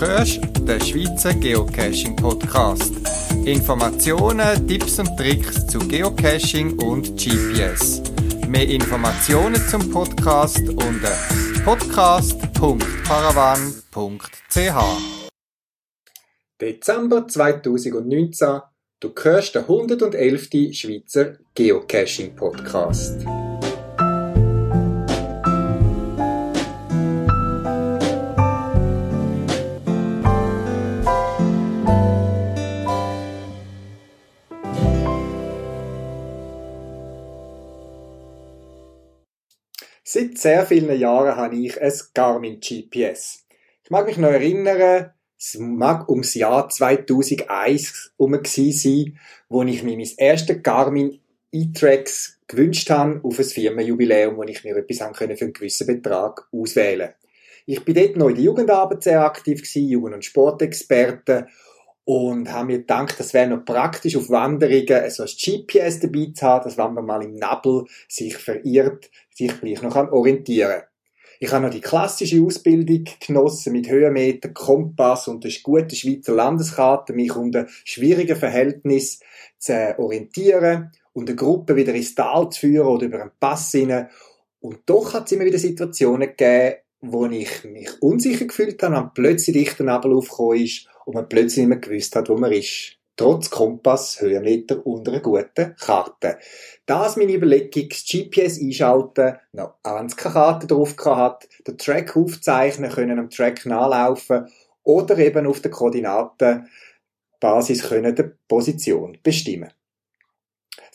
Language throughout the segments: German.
hörst den Schweizer Geocaching Podcast. Informationen, Tipps und Tricks zu Geocaching und GPS. Mehr Informationen zum Podcast unter podcast.paravan.ch. Dezember 2019. Du hörst den 111. Schweizer Geocaching Podcast. Sehr vielen Jahren habe ich ein Garmin GPS. Ich mag mich noch erinnern, es mag ums Jahr 2001 herum sein, wo ich mir mein erstes Garmin E-Tracks gewünscht habe auf ein Firmenjubiläum, wo ich mir etwas für einen gewissen Betrag auswählen. Ich bin dort noch in der Jugendarbeit sehr aktiv Jugend- und Sportexperte und habe mir gedacht, das wäre noch praktisch auf Wanderungen so ein GPS dabei zu haben, dass wenn man mal im Nabel sich verirrt, sich gleich noch orientieren kann. Ich habe noch die klassische Ausbildung genossen mit Höhenmeter, Kompass und einer guten Schweizer Landeskarte, mich unter schwierigen Verhältnissen zu orientieren und eine Gruppe wieder ins Tal zu führen oder über einen Pass hinein. Und doch hat es immer wieder Situationen gegeben, wo ich mich unsicher gefühlt habe und plötzlich dichter Nebel aufgekommen ist und man plötzlich nicht mehr gewusst hat, wo man ist. Trotz Kompass, Höhenmeter und einer guten Karte. Das meine Überlegung, das GPS einschalten, noch, auch wenn es keine Karte drauf hat, den Track aufzeichnen können, am Track nachlaufen oder eben auf der Koordinatenbasis können die Position bestimmen.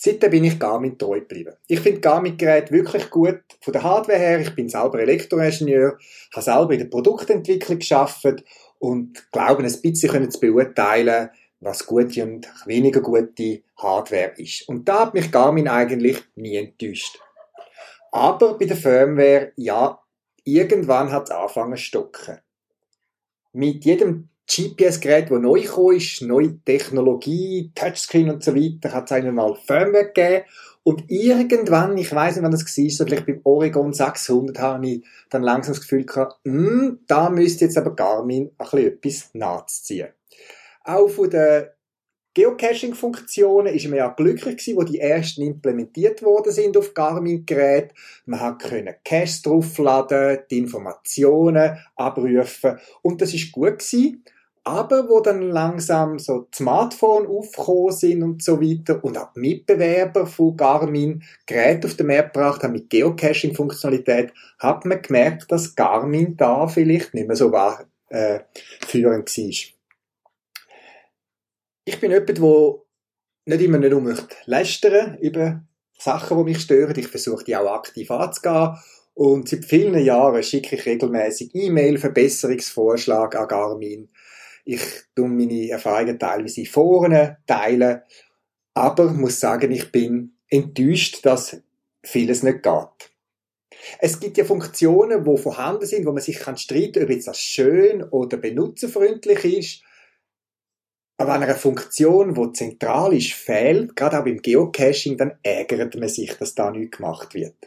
Seitdem bin ich Garmin treu geblieben. Ich finde Garmin-Geräte wirklich gut von der Hardware her. Ich bin selber Elektroingenieur, habe selber in der Produktentwicklung geschafft und glaube, ein bisschen zu beurteilen, was gute und weniger gute Hardware ist. Und da hat mich Garmin eigentlich nie enttäuscht. Aber bei der Firmware, ja, irgendwann hat es angefangen zu stocken. Mit jedem GPS-Gerät, das neu ist, neue Technologie, Touchscreen und so weiter, hat es einmal Firmware gegeben. Und irgendwann, ich weiß nicht, wann das war, so vielleicht beim Oregon 600 habe ich dann langsam das Gefühl gehabt, hm, da müsste jetzt aber Garmin ein bisschen etwas nachziehen. Auch von den Geocaching-Funktionen ist man ja glücklich gewesen, wo die ersten implementiert worden sind auf Garmin-Geräten. Man hat können Caches draufladen, die Informationen abrufen und das ist gut gewesen. Aber wo dann langsam so die Smartphone aufgekommen sind und so weiter und auch die Mitbewerber von Garmin Geräte auf den Markt gebracht haben mit Geocaching-Funktionalität, hat man gemerkt, dass Garmin da vielleicht nicht mehr so war, äh, führend war ich bin jemand, der nicht immer nur möchte lästern über Sachen, die mich stören. Ich versuche die auch aktiv anzugehen. Und seit vielen Jahren schicke ich regelmäßig E-Mail, Verbesserungsvorschläge an Garmin. Ich tue meine Erfahrungen teilweise in Foren teilen. Aber muss sagen, ich bin enttäuscht, dass vieles nicht geht. Es gibt ja Funktionen, die vorhanden sind, wo man sich kann streiten, ob jetzt das schön oder benutzerfreundlich ist. Aber wenn eine Funktion, die zentral ist, fehlt, gerade auch beim Geocaching, dann ärgert man sich, dass da nichts gemacht wird.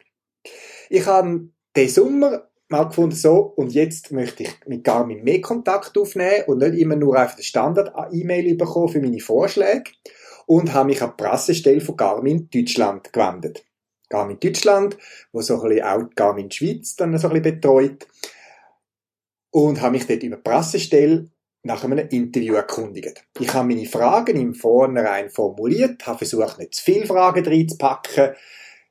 Ich habe den Sommer mal gefunden, so, und jetzt möchte ich mit Garmin mehr Kontakt aufnehmen und nicht immer nur einfach den Standard-E-Mail bekommen für meine Vorschläge und habe mich an die Pressestelle von Garmin Deutschland gewendet. Garmin Deutschland, wo so ein bisschen auch Garmin Schweiz dann so ein bisschen betreut und habe mich dort über die Pressestelle nach einem Interview erkundigt. Ich habe meine Fragen im Vornherein formuliert, habe versucht, nicht zu viele Fragen reinzupacken,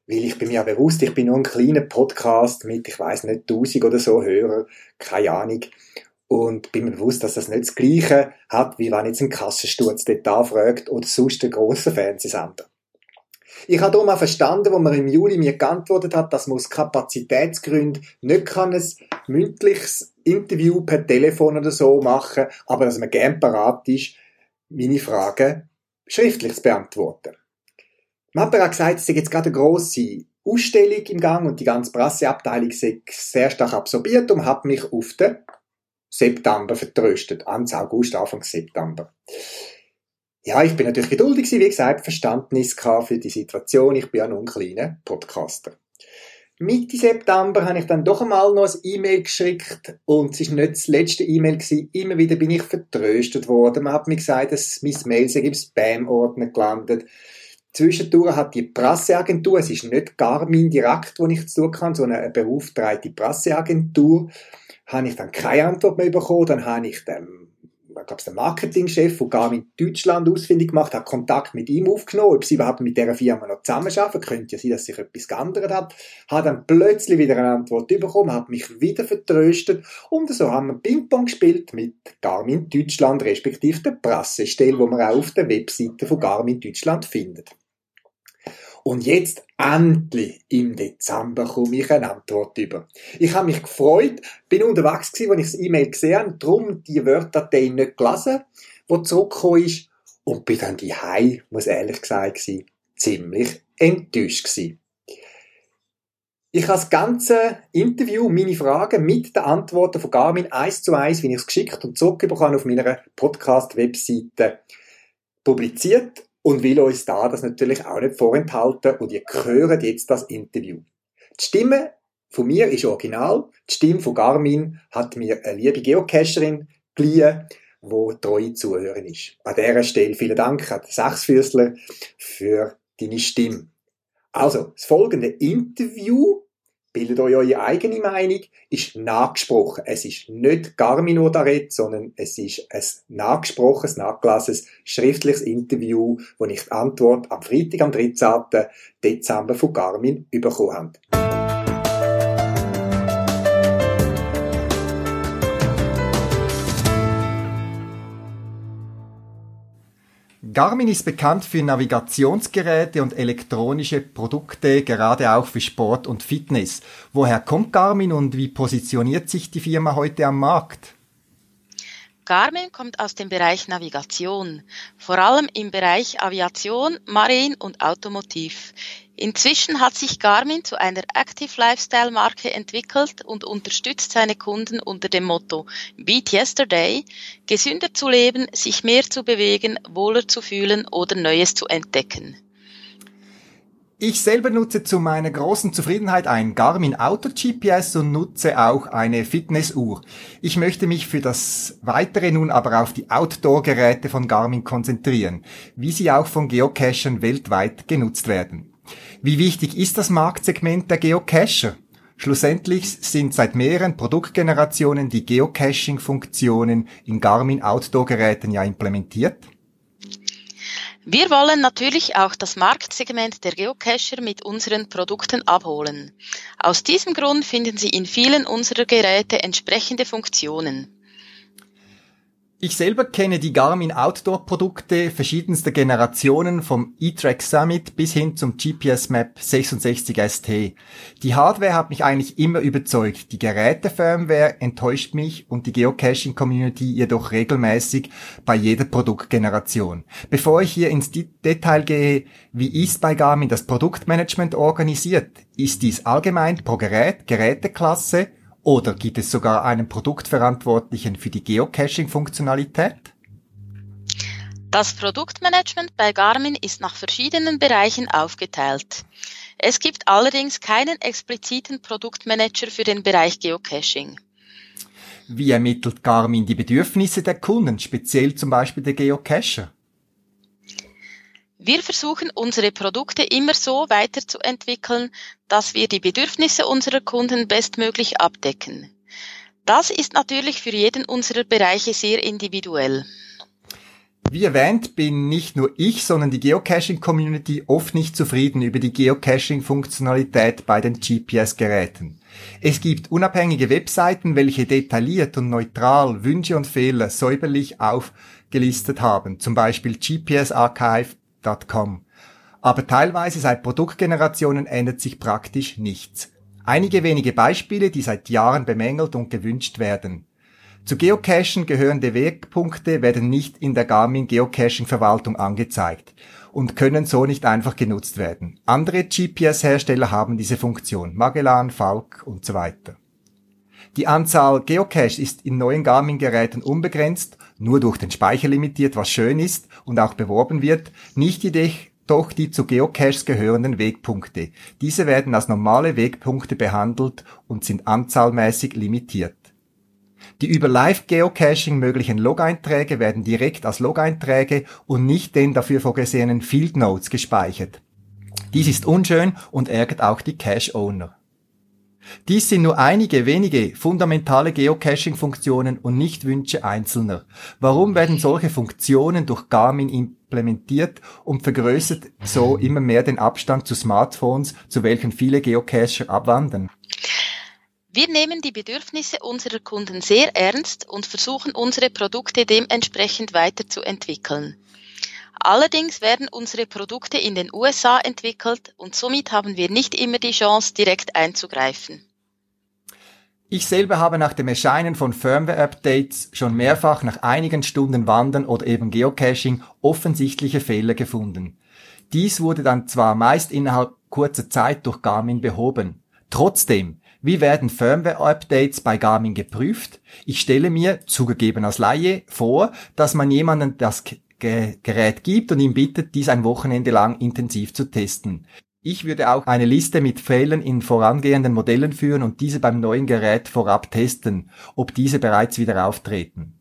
weil ich bin mir ja bewusst, ich bin nur ein kleiner Podcast mit, ich weiß nicht, 1000 oder so Hörer, keine Ahnung. Und bin mir bewusst, dass das nicht das Gleiche hat, wie wenn jetzt ein Kassensturz dort anfragt oder sonst ein grosser Fernsehsender. Ich habe darum auch verstanden, wo man im Juli mir geantwortet hat, dass man aus Kapazitätsgründen nicht kann ein mündliches Interview per Telefon oder so machen, aber dass man gern parat ist, meine Fragen schriftlich zu beantworten. Man hat gesagt, es sei jetzt gerade eine grosse Ausstellung im Gang und die ganze Presseabteilung sei sehr stark absorbiert und hat mich auf den September vertröstet. Anfang August, Anfang September. Ja, ich bin natürlich geduldig wie gesagt, Verständnis für die Situation. Ich bin ja nur ein kleiner Podcaster. Mitte September habe ich dann doch einmal noch ein E-Mail geschickt und es war nicht das letzte E-Mail gewesen. Immer wieder bin ich vertröstet worden. Man hat mir gesagt, dass mein Mail sei im Spam-Ordner gelandet. Zwischendurch hat die Presseagentur, es ist nicht Garmin direkt, wo ich zu tun kann, sondern eine beauftragte Presseagentur, habe ich dann keine Antwort mehr bekommen. Dann habe ich dem ich glaube, der Marketingchef von Garmin Deutschland ausfindig gemacht, hat Kontakt mit ihm aufgenommen, ob sie überhaupt mit dieser Firma noch zusammenarbeiten. Könnte ja sein, dass sich etwas geändert hat. Hat dann plötzlich wieder eine Antwort bekommen, hat mich wieder vertröstet und so haben wir Ping-Pong gespielt mit Garmin Deutschland, respektive der Pressestelle, wo man auch auf der Webseite von Garmin Deutschland findet. Und jetzt endlich im Dezember komme ich eine Antwort über. Ich habe mich gefreut, bin unterwegs gewesen, als ich das E-Mail gesehen habe, darum die Wörterdatei nicht gelesen, wo zurückgekommen ist, und bin dann die Hei, muss ehrlich gesagt sein, ziemlich enttäuscht gewesen. Ich habe das ganze Interview, meine Fragen mit den Antworten von Garmin eins zu eins, wie ich es geschickt und zurückbekommen auf meiner Podcast-Webseite publiziert und will uns da das natürlich auch nicht vorenthalten und ihr hört jetzt das Interview. Die Stimme von mir ist original, die Stimme von Garmin hat mir eine liebe Geocacherin geliehen, wo treue Zuhörerin ist. An dieser Stelle vielen Dank an Sechsfüßler für deine Stimme. Also, das folgende Interview bildet euch eure eigene Meinung, ist nachgesprochen. Es ist nicht Garmin, der da redet, sondern es ist ein nachgesprochenes, nachgelassenes, schriftliches Interview, wo ich die Antwort am Freitag, am 13. Dezember von Garmin bekommen habe. Garmin ist bekannt für Navigationsgeräte und elektronische Produkte, gerade auch für Sport und Fitness. Woher kommt Garmin und wie positioniert sich die Firma heute am Markt? Garmin kommt aus dem Bereich Navigation, vor allem im Bereich Aviation, Marine und Automotiv. Inzwischen hat sich Garmin zu einer Active Lifestyle Marke entwickelt und unterstützt seine Kunden unter dem Motto Beat Yesterday, gesünder zu leben, sich mehr zu bewegen, wohler zu fühlen oder Neues zu entdecken. Ich selber nutze zu meiner großen Zufriedenheit ein Garmin Auto GPS und nutze auch eine Fitnessuhr. Ich möchte mich für das Weitere nun aber auf die Outdoor-Geräte von Garmin konzentrieren, wie sie auch von Geocachern weltweit genutzt werden. Wie wichtig ist das Marktsegment der Geocacher? Schlussendlich sind seit mehreren Produktgenerationen die Geocaching-Funktionen in Garmin Outdoor-Geräten ja implementiert. Wir wollen natürlich auch das Marktsegment der Geocacher mit unseren Produkten abholen. Aus diesem Grund finden Sie in vielen unserer Geräte entsprechende Funktionen. Ich selber kenne die Garmin Outdoor Produkte verschiedenster Generationen vom E-Track Summit bis hin zum GPS Map 66 ST. Die Hardware hat mich eigentlich immer überzeugt. Die Gerätefirmware enttäuscht mich und die Geocaching Community jedoch regelmäßig bei jeder Produktgeneration. Bevor ich hier ins Detail gehe, wie ist bei Garmin das Produktmanagement organisiert? Ist dies allgemein pro Gerät, Geräteklasse oder gibt es sogar einen Produktverantwortlichen für die Geocaching-Funktionalität? Das Produktmanagement bei Garmin ist nach verschiedenen Bereichen aufgeteilt. Es gibt allerdings keinen expliziten Produktmanager für den Bereich Geocaching. Wie ermittelt Garmin die Bedürfnisse der Kunden, speziell zum Beispiel der Geocacher? Wir versuchen unsere Produkte immer so weiterzuentwickeln, dass wir die Bedürfnisse unserer Kunden bestmöglich abdecken. Das ist natürlich für jeden unserer Bereiche sehr individuell. Wie erwähnt, bin nicht nur ich, sondern die Geocaching-Community oft nicht zufrieden über die Geocaching-Funktionalität bei den GPS-Geräten. Es gibt unabhängige Webseiten, welche detailliert und neutral Wünsche und Fehler säuberlich aufgelistet haben, zum Beispiel GPS Archive Product.com. Aber teilweise seit Produktgenerationen ändert sich praktisch nichts. Einige wenige Beispiele, die seit Jahren bemängelt und gewünscht werden. Zu Geocachen gehörende Wegpunkte werden nicht in der Garmin Geocaching Verwaltung angezeigt und können so nicht einfach genutzt werden. Andere GPS-Hersteller haben diese Funktion, Magellan, Falk und so weiter. Die Anzahl Geocaches ist in neuen Garmin-Geräten unbegrenzt nur durch den Speicher limitiert, was schön ist und auch beworben wird, nicht jedoch, doch die zu Geocaches gehörenden Wegpunkte. Diese werden als normale Wegpunkte behandelt und sind anzahlmäßig limitiert. Die über Live-Geocaching möglichen Log-Einträge werden direkt als Log-Einträge und nicht den dafür vorgesehenen Field Notes gespeichert. Dies ist unschön und ärgert auch die Cache-Owner. Dies sind nur einige wenige fundamentale Geocaching-Funktionen und nicht Wünsche Einzelner. Warum werden solche Funktionen durch Garmin implementiert und vergrößert so immer mehr den Abstand zu Smartphones, zu welchen viele Geocacher abwandern? Wir nehmen die Bedürfnisse unserer Kunden sehr ernst und versuchen unsere Produkte dementsprechend weiterzuentwickeln. Allerdings werden unsere Produkte in den USA entwickelt und somit haben wir nicht immer die Chance, direkt einzugreifen. Ich selber habe nach dem Erscheinen von Firmware-Updates schon mehrfach nach einigen Stunden Wandern oder eben Geocaching offensichtliche Fehler gefunden. Dies wurde dann zwar meist innerhalb kurzer Zeit durch Garmin behoben. Trotzdem, wie werden Firmware-Updates bei Garmin geprüft? Ich stelle mir, zugegeben als Laie, vor, dass man jemanden das Gerät gibt und ihn bittet, dies ein Wochenende lang intensiv zu testen. Ich würde auch eine Liste mit Fehlern in vorangehenden Modellen führen und diese beim neuen Gerät vorab testen, ob diese bereits wieder auftreten.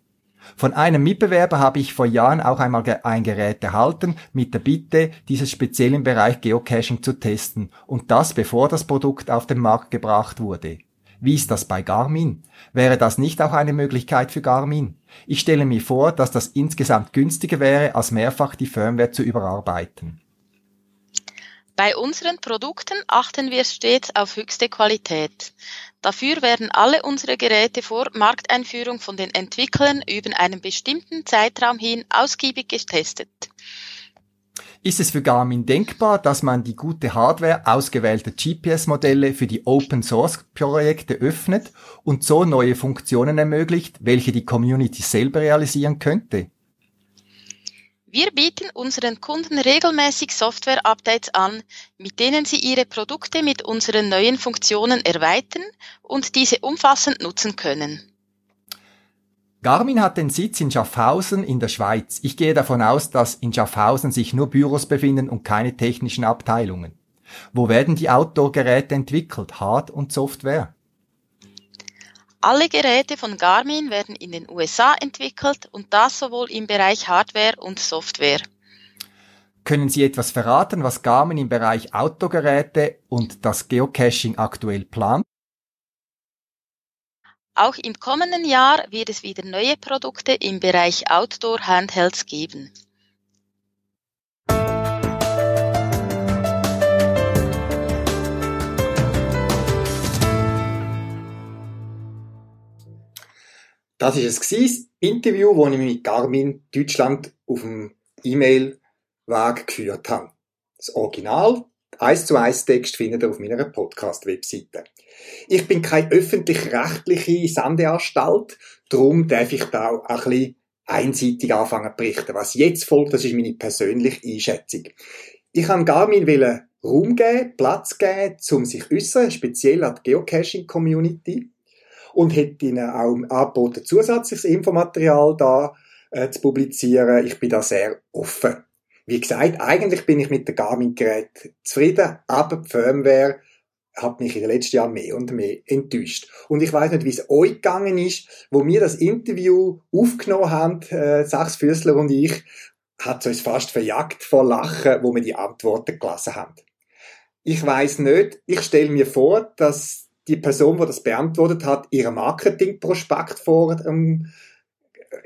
Von einem Mitbewerber habe ich vor Jahren auch einmal ein Gerät erhalten mit der Bitte, dieses speziell im Bereich Geocaching zu testen und das bevor das Produkt auf den Markt gebracht wurde. Wie ist das bei Garmin? Wäre das nicht auch eine Möglichkeit für Garmin? Ich stelle mir vor, dass das insgesamt günstiger wäre, als mehrfach die Firmware zu überarbeiten. Bei unseren Produkten achten wir stets auf höchste Qualität. Dafür werden alle unsere Geräte vor Markteinführung von den Entwicklern über einen bestimmten Zeitraum hin ausgiebig getestet. Ist es für Garmin denkbar, dass man die gute Hardware ausgewählter GPS-Modelle für die Open-Source-Projekte öffnet und so neue Funktionen ermöglicht, welche die Community selber realisieren könnte? Wir bieten unseren Kunden regelmäßig Software-Updates an, mit denen sie ihre Produkte mit unseren neuen Funktionen erweitern und diese umfassend nutzen können. Garmin hat den Sitz in Schaffhausen in der Schweiz. Ich gehe davon aus, dass in Schaffhausen sich nur Büros befinden und keine technischen Abteilungen. Wo werden die Outdoor-Geräte entwickelt, Hard- und Software? Alle Geräte von Garmin werden in den USA entwickelt und das sowohl im Bereich Hardware und Software. Können Sie etwas verraten, was Garmin im Bereich Outdoor-Geräte und das Geocaching aktuell plant? Auch im kommenden Jahr wird es wieder neue Produkte im Bereich Outdoor Handhelds geben. Das ist es das Interview, das ich mit Garmin Deutschland auf dem E-Mail-Weg geführt habe. Das Original, eins zu eins Text findet ihr auf meiner Podcast-Webseite. Ich bin keine öffentlich-rechtliche Sendeanstalt, darum darf ich da auch ein bisschen einseitig anfangen zu berichten. Was jetzt folgt, das ist meine persönliche Einschätzung. Ich kann Garmin Raum geben, Platz geben, um sich äußern, speziell an die Geocaching-Community. Und hätte ihnen auch angeboten, zusätzliches Infomaterial da äh, zu publizieren. Ich bin da sehr offen. Wie gesagt, eigentlich bin ich mit der Garmin-Gerät zufrieden, aber die Firmware hat mich in den letzten Jahren mehr und mehr enttäuscht. Und ich weiß nicht, wie es euch gegangen ist, wo wir das Interview aufgenommen haben, äh, Sachsfüßler und ich, hat es uns fast verjagt vor Lachen, wo wir die Antworten gelesen haben. Ich weiß nicht, ich stelle mir vor, dass die Person, die das beantwortet hat, ihren Marketingprospekt vor ähm,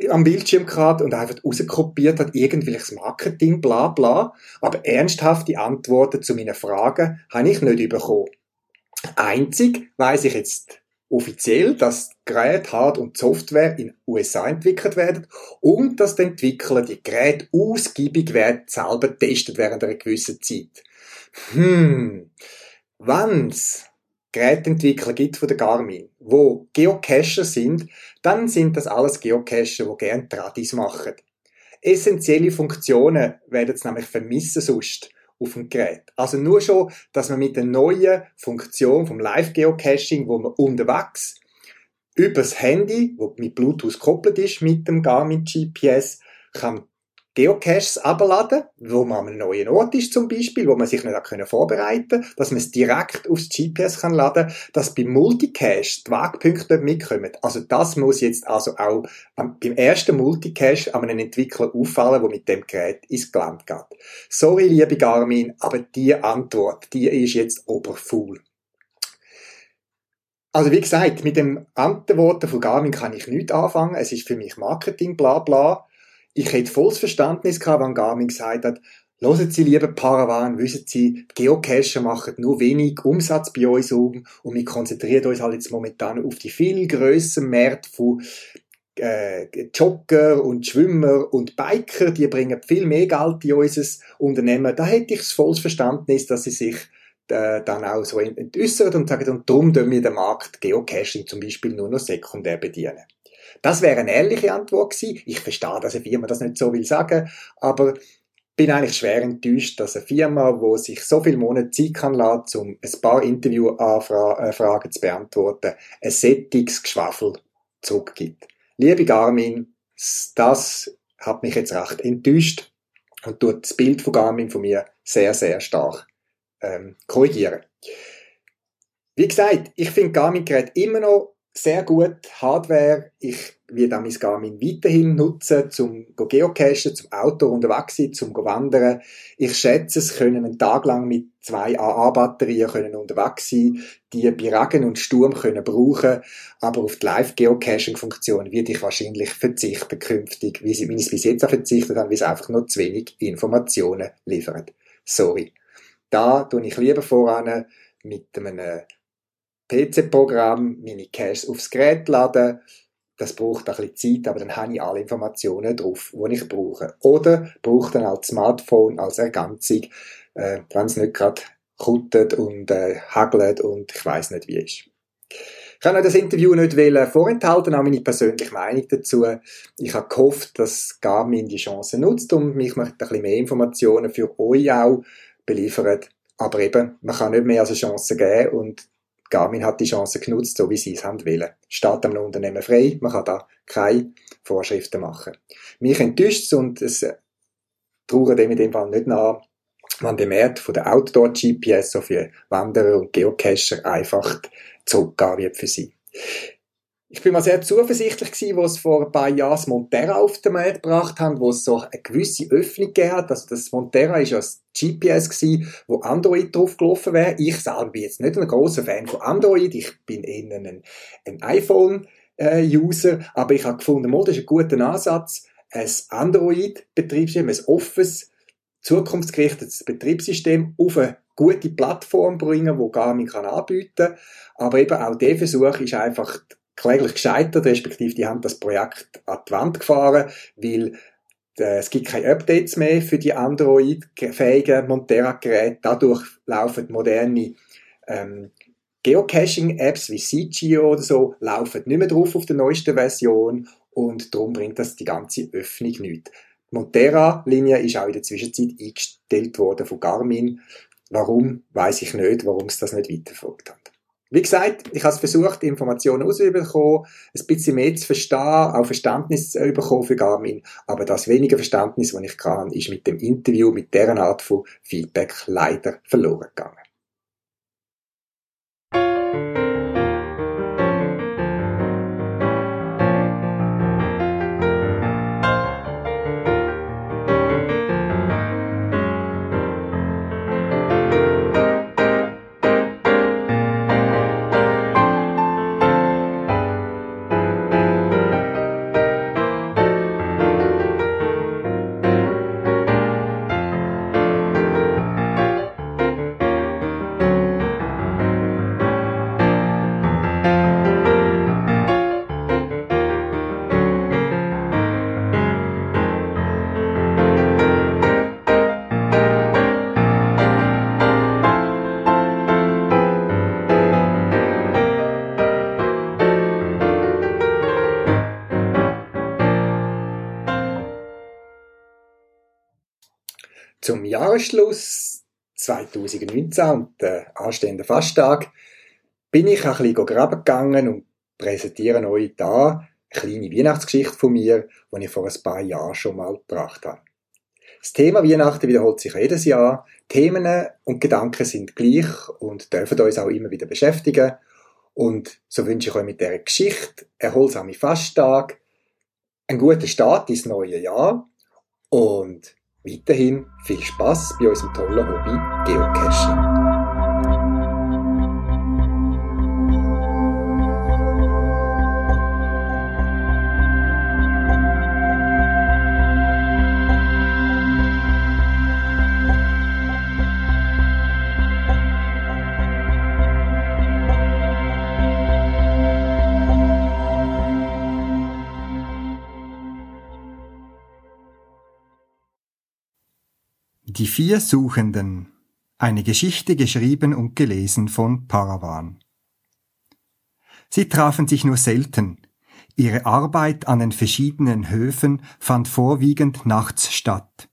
am Bildschirm gehabt und einfach rauskopiert hat, irgendwelches Marketing, bla bla. Aber ernsthafte Antworten zu meinen Fragen habe ich nicht bekommen. Einzig weiß ich jetzt offiziell, dass Geräte, Hard- und Software in USA entwickelt werden und dass die Entwickler die Geräte ausgiebig werden selber testet während einer gewissen Zeit. Hm, wenn's Geräteentwickler gibt von der Garmin, wo Geocacher sind, dann sind das alles Geocacher, die gerne Tradis machen. Essentielle Funktionen werden sie nämlich vermissen sonst auf dem Gerät. Also nur schon, dass man mit der neuen Funktion vom Live-Geocaching, wo man unterwegs übers Handy, wo mit Bluetooth gekoppelt ist mit dem Garmin GPS, kann Geocaches abladen, wo man an neuen Ort ist zum Beispiel, wo man sich nicht können vorbereiten dass man es direkt aufs GPS kann laden, dass beim Multicache die Wegpunkte mitkommen. Also das muss jetzt also auch beim ersten Multicache an einem Entwickler auffallen, der mit dem Gerät ins Gelände geht. Sorry, liebe Garmin, aber die Antwort, die ist jetzt oberfuhl. Also wie gesagt, mit dem Antworten von Garmin kann ich nichts anfangen. Es ist für mich Marketing, bla bla ich hätte volles Verständnis gehabt, wenn Garmin gesagt hat, Hören Sie, liebe Paravan, wissen Sie, Geocacher machen nur wenig Umsatz bei uns um und wir konzentrieren uns halt jetzt momentan auf die viel grösseren Märkte von äh, Jogger und Schwimmer und Biker, die bringen viel mehr Geld in unser Unternehmen. Da hätte ich volles Verständnis, dass sie sich äh, dann auch so entäußern und sagen, und darum tun wir den Markt Geocaching zum Beispiel nur noch sekundär bedienen. Das wäre eine ehrliche Antwort gewesen. Ich verstehe, dass eine Firma das nicht so will sagen, aber bin eigentlich schwer enttäuscht, dass eine Firma, wo sich so viele Monate Zeit kann lassen, um ein paar Interviewanfragen zu beantworten, ein Settungsgeschwafel zurückgibt. Liebe Garmin, das hat mich jetzt recht enttäuscht und tut das Bild von Garmin von mir sehr, sehr stark ähm, korrigieren. Wie gesagt, ich finde Garmin-Gerät immer noch sehr gut Hardware. Ich werde mein Garmin weiterhin nutzen, zum geocachen, zum Auto unterwegs sein, zum wandern. Ich schätze, es können einen Tag lang mit zwei AA-Batterien können unterwegs sein, die bei Regen und Sturm können brauchen, aber auf die Live-Geocaching-Funktion werde ich wahrscheinlich verzichten künftig, wie sie, ich bis jetzt auch verzichtet habe, weil es einfach noch zu wenig Informationen liefert. Sorry. Da tue ich lieber voran mit einem PC-Programm meine Caches aufs Gerät laden. Das braucht ein bisschen Zeit, aber dann habe ich alle Informationen drauf, die ich brauche. Oder brauche dann als Smartphone als Ergänzung, äh, wenn es nicht gerade kuttet und äh, hagelt und ich weiß nicht wie ist. Ich kann das Interview nicht vorenthalten, auch meine persönliche Meinung dazu. Ich habe gehofft, dass Garmin die Chance nutzt und mich ein bisschen mehr Informationen für euch auch beliefert. Aber eben, man kann nicht mehr als eine Chance geben und Garmin hat die Chance genutzt, so wie sie es haben wollen. Steht einem Unternehmen frei, man kann da keine Vorschriften machen. Mich enttäuscht und es trauert dem in dem Fall nicht nach, wenn der Markt von der Outdoor-GPS so für Wanderer und Geocacher einfach zurückgehen wird für sie. Ich bin mal sehr zuversichtlich gewesen, wo es vor ein paar Jahren das Montera auf den Markt gebracht haben, wo es so eine gewisse Öffnung gegeben hat. Also das Montera ist ja das GPS gewesen, wo Android drauf gelaufen wäre. Ich selber bin jetzt nicht ein großer Fan von Android. Ich bin eher ein, ein iPhone-User. aber ich habe gefunden, das ist ein guter Ansatz. Ein Android-Betriebssystem, ein offenes, zukunftsgerichtetes Betriebssystem auf eine gute Plattform bringen, wo Garmin kann anbieten. Aber eben auch der Versuch ist einfach kläglich gescheitert, respektive die haben das Projekt an die Wand gefahren, weil äh, es gibt keine Updates mehr für die Android-fähigen Montera-Geräte. Dadurch laufen moderne ähm, Geocaching-Apps wie CGO oder so laufen nicht mehr drauf auf der neuesten Version und darum bringt das die ganze Öffnung nicht. Die Montera-Linie ist auch in der Zwischenzeit eingestellt worden von Garmin. Warum, weiß ich nicht, warum es das nicht weiterverfolgt hat. Wie gesagt, ich habe versucht, Informationen rauszubekommen, ein bisschen mehr zu verstehen, auch Verständnis zu bekommen für Garmin, aber das wenige Verständnis, das ich kann, ist mit dem Interview, mit deren Art von Feedback leider verloren gegangen. Jahresschluss 2019 und der anstehenden Fasttag bin ich ein bisschen graben gegangen und präsentiere euch da eine kleine Weihnachtsgeschichte von mir, die ich vor ein paar Jahren schon mal gebracht habe. Das Thema Weihnachten wiederholt sich jedes Jahr. Themen und Gedanken sind gleich und dürfen uns auch immer wieder beschäftigen. Und so wünsche ich euch mit dieser Geschichte erholsame Fasttag, einen guten Start ins neue Jahr und weiterhin viel Spaß bei unserem tollen Hobby Geocaching. Vier Suchenden. Eine Geschichte geschrieben und gelesen von Paravan. Sie trafen sich nur selten. Ihre Arbeit an den verschiedenen Höfen fand vorwiegend nachts statt.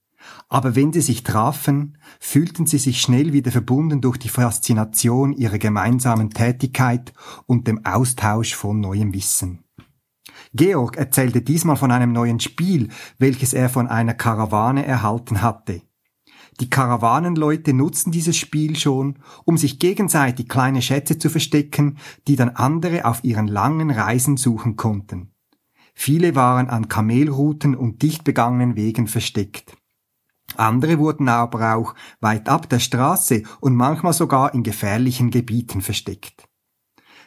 Aber wenn sie sich trafen, fühlten sie sich schnell wieder verbunden durch die Faszination ihrer gemeinsamen Tätigkeit und dem Austausch von neuem Wissen. Georg erzählte diesmal von einem neuen Spiel, welches er von einer Karawane erhalten hatte. Die Karawanenleute nutzen dieses Spiel schon, um sich gegenseitig kleine Schätze zu verstecken, die dann andere auf ihren langen Reisen suchen konnten. Viele waren an Kamelrouten und dicht begangenen Wegen versteckt. Andere wurden aber auch weit ab der Straße und manchmal sogar in gefährlichen Gebieten versteckt.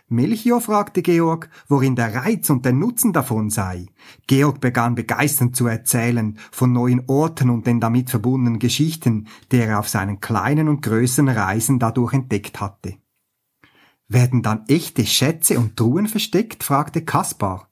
Melchior fragte Georg, worin der Reiz und der Nutzen davon sei. Georg begann begeisternd zu erzählen von neuen Orten und den damit verbundenen Geschichten, die er auf seinen kleinen und größeren Reisen dadurch entdeckt hatte. Werden dann echte Schätze und Truhen versteckt? fragte Kaspar.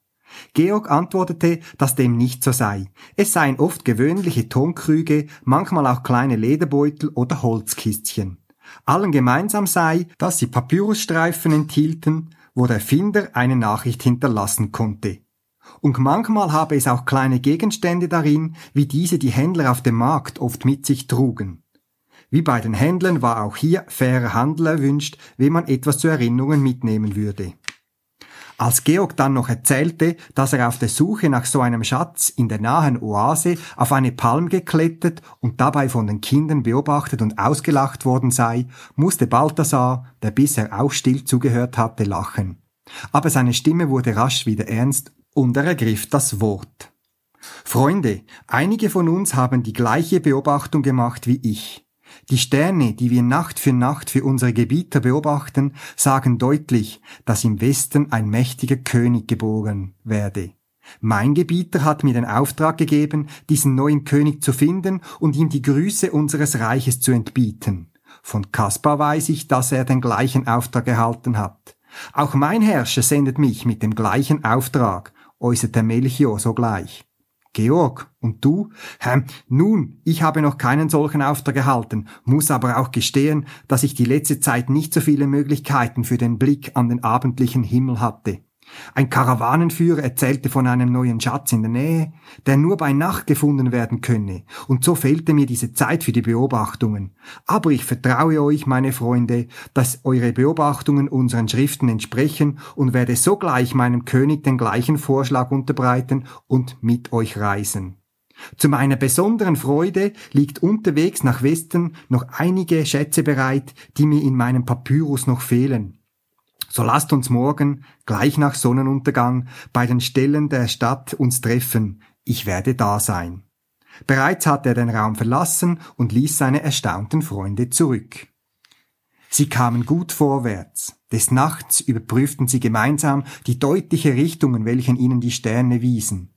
Georg antwortete, dass dem nicht so sei. Es seien oft gewöhnliche Tonkrüge, manchmal auch kleine Lederbeutel oder Holzkistchen. Allen gemeinsam sei, dass sie Papyrusstreifen enthielten, wo der Finder eine Nachricht hinterlassen konnte. Und manchmal habe es auch kleine Gegenstände darin, wie diese die Händler auf dem Markt oft mit sich trugen. Wie bei den Händlern war auch hier fairer Handel erwünscht, wenn man etwas zur Erinnerung mitnehmen würde. Als Georg dann noch erzählte, dass er auf der Suche nach so einem Schatz in der nahen Oase auf eine Palm geklettert und dabei von den Kindern beobachtet und ausgelacht worden sei, musste Balthasar, der bisher auch still zugehört hatte, lachen. Aber seine Stimme wurde rasch wieder ernst und er ergriff das Wort. Freunde, einige von uns haben die gleiche Beobachtung gemacht wie ich. Die Sterne, die wir Nacht für Nacht für unsere Gebieter beobachten, sagen deutlich, dass im Westen ein mächtiger König geboren werde. Mein Gebieter hat mir den Auftrag gegeben, diesen neuen König zu finden und ihm die Grüße unseres Reiches zu entbieten. Von Kaspar weiß ich, dass er den gleichen Auftrag erhalten hat. Auch mein Herrscher sendet mich mit dem gleichen Auftrag, äußerte Melchior sogleich. Georg, und du? Hm, nun, ich habe noch keinen solchen Auftrag erhalten, muss aber auch gestehen, dass ich die letzte Zeit nicht so viele Möglichkeiten für den Blick an den abendlichen Himmel hatte. Ein Karawanenführer erzählte von einem neuen Schatz in der Nähe, der nur bei Nacht gefunden werden könne, und so fehlte mir diese Zeit für die Beobachtungen. Aber ich vertraue euch, meine Freunde, dass eure Beobachtungen unseren Schriften entsprechen und werde sogleich meinem König den gleichen Vorschlag unterbreiten und mit euch reisen. Zu meiner besonderen Freude liegt unterwegs nach Westen noch einige Schätze bereit, die mir in meinem Papyrus noch fehlen. So lasst uns morgen, gleich nach Sonnenuntergang, bei den Stellen der Stadt uns treffen. Ich werde da sein. Bereits hatte er den Raum verlassen und ließ seine erstaunten Freunde zurück. Sie kamen gut vorwärts. Des Nachts überprüften sie gemeinsam die deutliche Richtung, in welchen ihnen die Sterne wiesen.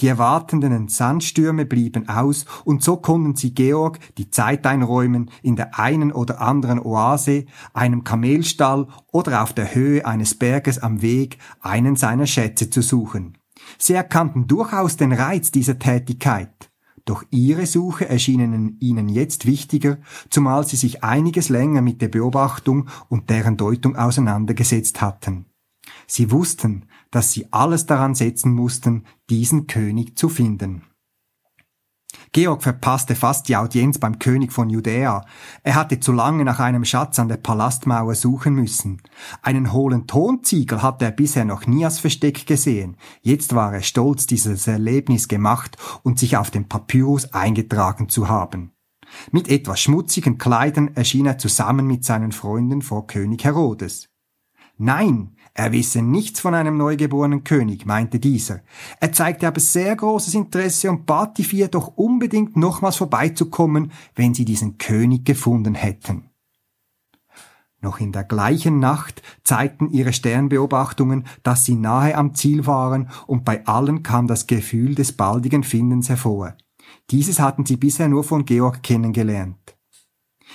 Die erwartenden Sandstürme blieben aus, und so konnten sie Georg die Zeit einräumen, in der einen oder anderen Oase, einem Kamelstall oder auf der Höhe eines Berges am Weg einen seiner Schätze zu suchen. Sie erkannten durchaus den Reiz dieser Tätigkeit. Doch ihre Suche erschienen ihnen jetzt wichtiger, zumal sie sich einiges länger mit der Beobachtung und deren Deutung auseinandergesetzt hatten. Sie wussten, dass sie alles daran setzen mussten, diesen König zu finden. Georg verpasste fast die Audienz beim König von Judäa. Er hatte zu lange nach einem Schatz an der Palastmauer suchen müssen. Einen hohlen Tonziegel hatte er bisher noch nie als Versteck gesehen. Jetzt war er stolz, dieses Erlebnis gemacht und sich auf dem Papyrus eingetragen zu haben. Mit etwas schmutzigen Kleidern erschien er zusammen mit seinen Freunden vor König Herodes. Nein, er wisse nichts von einem neugeborenen König, meinte dieser. Er zeigte aber sehr großes Interesse und bat die vier doch unbedingt nochmals vorbeizukommen, wenn sie diesen König gefunden hätten. Noch in der gleichen Nacht zeigten ihre Sternbeobachtungen, dass sie nahe am Ziel waren, und bei allen kam das Gefühl des baldigen Findens hervor. Dieses hatten sie bisher nur von Georg kennengelernt.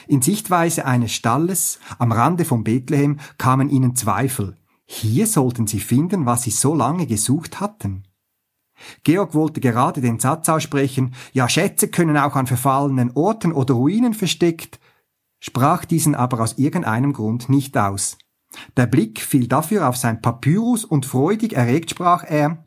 In Sichtweise eines Stalles am Rande von Bethlehem kamen ihnen Zweifel. Hier sollten sie finden, was sie so lange gesucht hatten. Georg wollte gerade den Satz aussprechen, ja Schätze können auch an verfallenen Orten oder Ruinen versteckt, sprach diesen aber aus irgendeinem Grund nicht aus. Der Blick fiel dafür auf sein Papyrus und freudig erregt sprach er,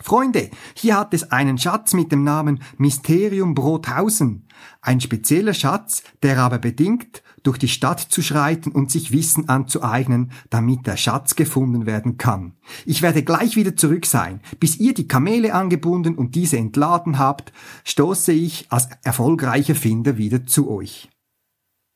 Freunde, hier hat es einen Schatz mit dem Namen Mysterium Brothausen. Ein spezieller Schatz, der aber bedingt, durch die Stadt zu schreiten und sich Wissen anzueignen, damit der Schatz gefunden werden kann. Ich werde gleich wieder zurück sein. Bis ihr die Kamele angebunden und diese entladen habt, stoße ich als erfolgreicher Finder wieder zu euch.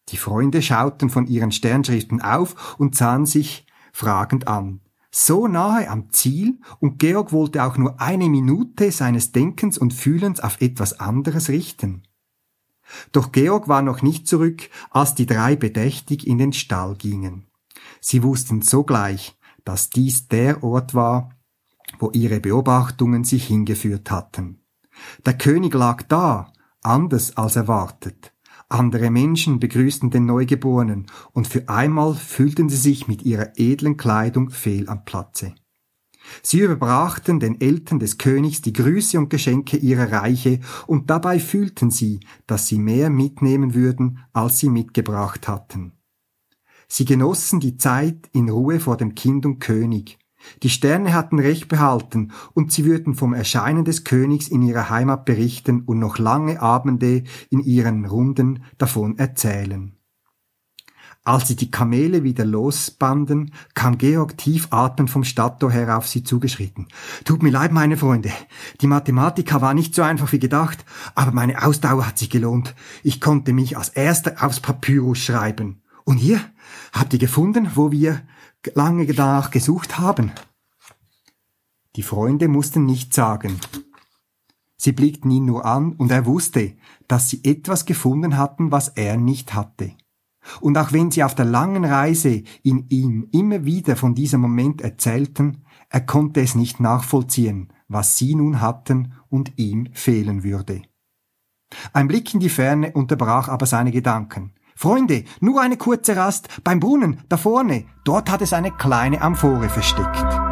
Die Freunde schauten von ihren Sternschriften auf und sahen sich fragend an so nahe am Ziel und Georg wollte auch nur eine Minute seines Denkens und Fühlens auf etwas anderes richten. Doch Georg war noch nicht zurück, als die drei bedächtig in den Stall gingen. Sie wussten sogleich, dass dies der Ort war, wo ihre Beobachtungen sich hingeführt hatten. Der König lag da, anders als erwartet. Andere Menschen begrüßten den Neugeborenen, und für einmal fühlten sie sich mit ihrer edlen Kleidung fehl am Platze. Sie überbrachten den Eltern des Königs die Grüße und Geschenke ihrer Reiche, und dabei fühlten sie, dass sie mehr mitnehmen würden, als sie mitgebracht hatten. Sie genossen die Zeit in Ruhe vor dem Kind und König, die Sterne hatten Recht behalten, und sie würden vom Erscheinen des Königs in ihrer Heimat berichten und noch lange Abende in ihren Runden davon erzählen. Als sie die Kamele wieder losbanden, kam Georg tief atmend vom Stadttor her auf sie zugeschritten. Tut mir leid, meine Freunde. Die Mathematika war nicht so einfach wie gedacht, aber meine Ausdauer hat sich gelohnt. Ich konnte mich als erster aufs Papyrus schreiben. Und ihr? Habt ihr gefunden, wo wir lange danach gesucht haben. Die Freunde mussten nichts sagen. Sie blickten ihn nur an, und er wusste, dass sie etwas gefunden hatten, was er nicht hatte. Und auch wenn sie auf der langen Reise in ihm immer wieder von diesem Moment erzählten, er konnte es nicht nachvollziehen, was sie nun hatten und ihm fehlen würde. Ein Blick in die Ferne unterbrach aber seine Gedanken. Freunde, nur eine kurze Rast beim Brunnen, da vorne. Dort hat es eine kleine Amphore versteckt.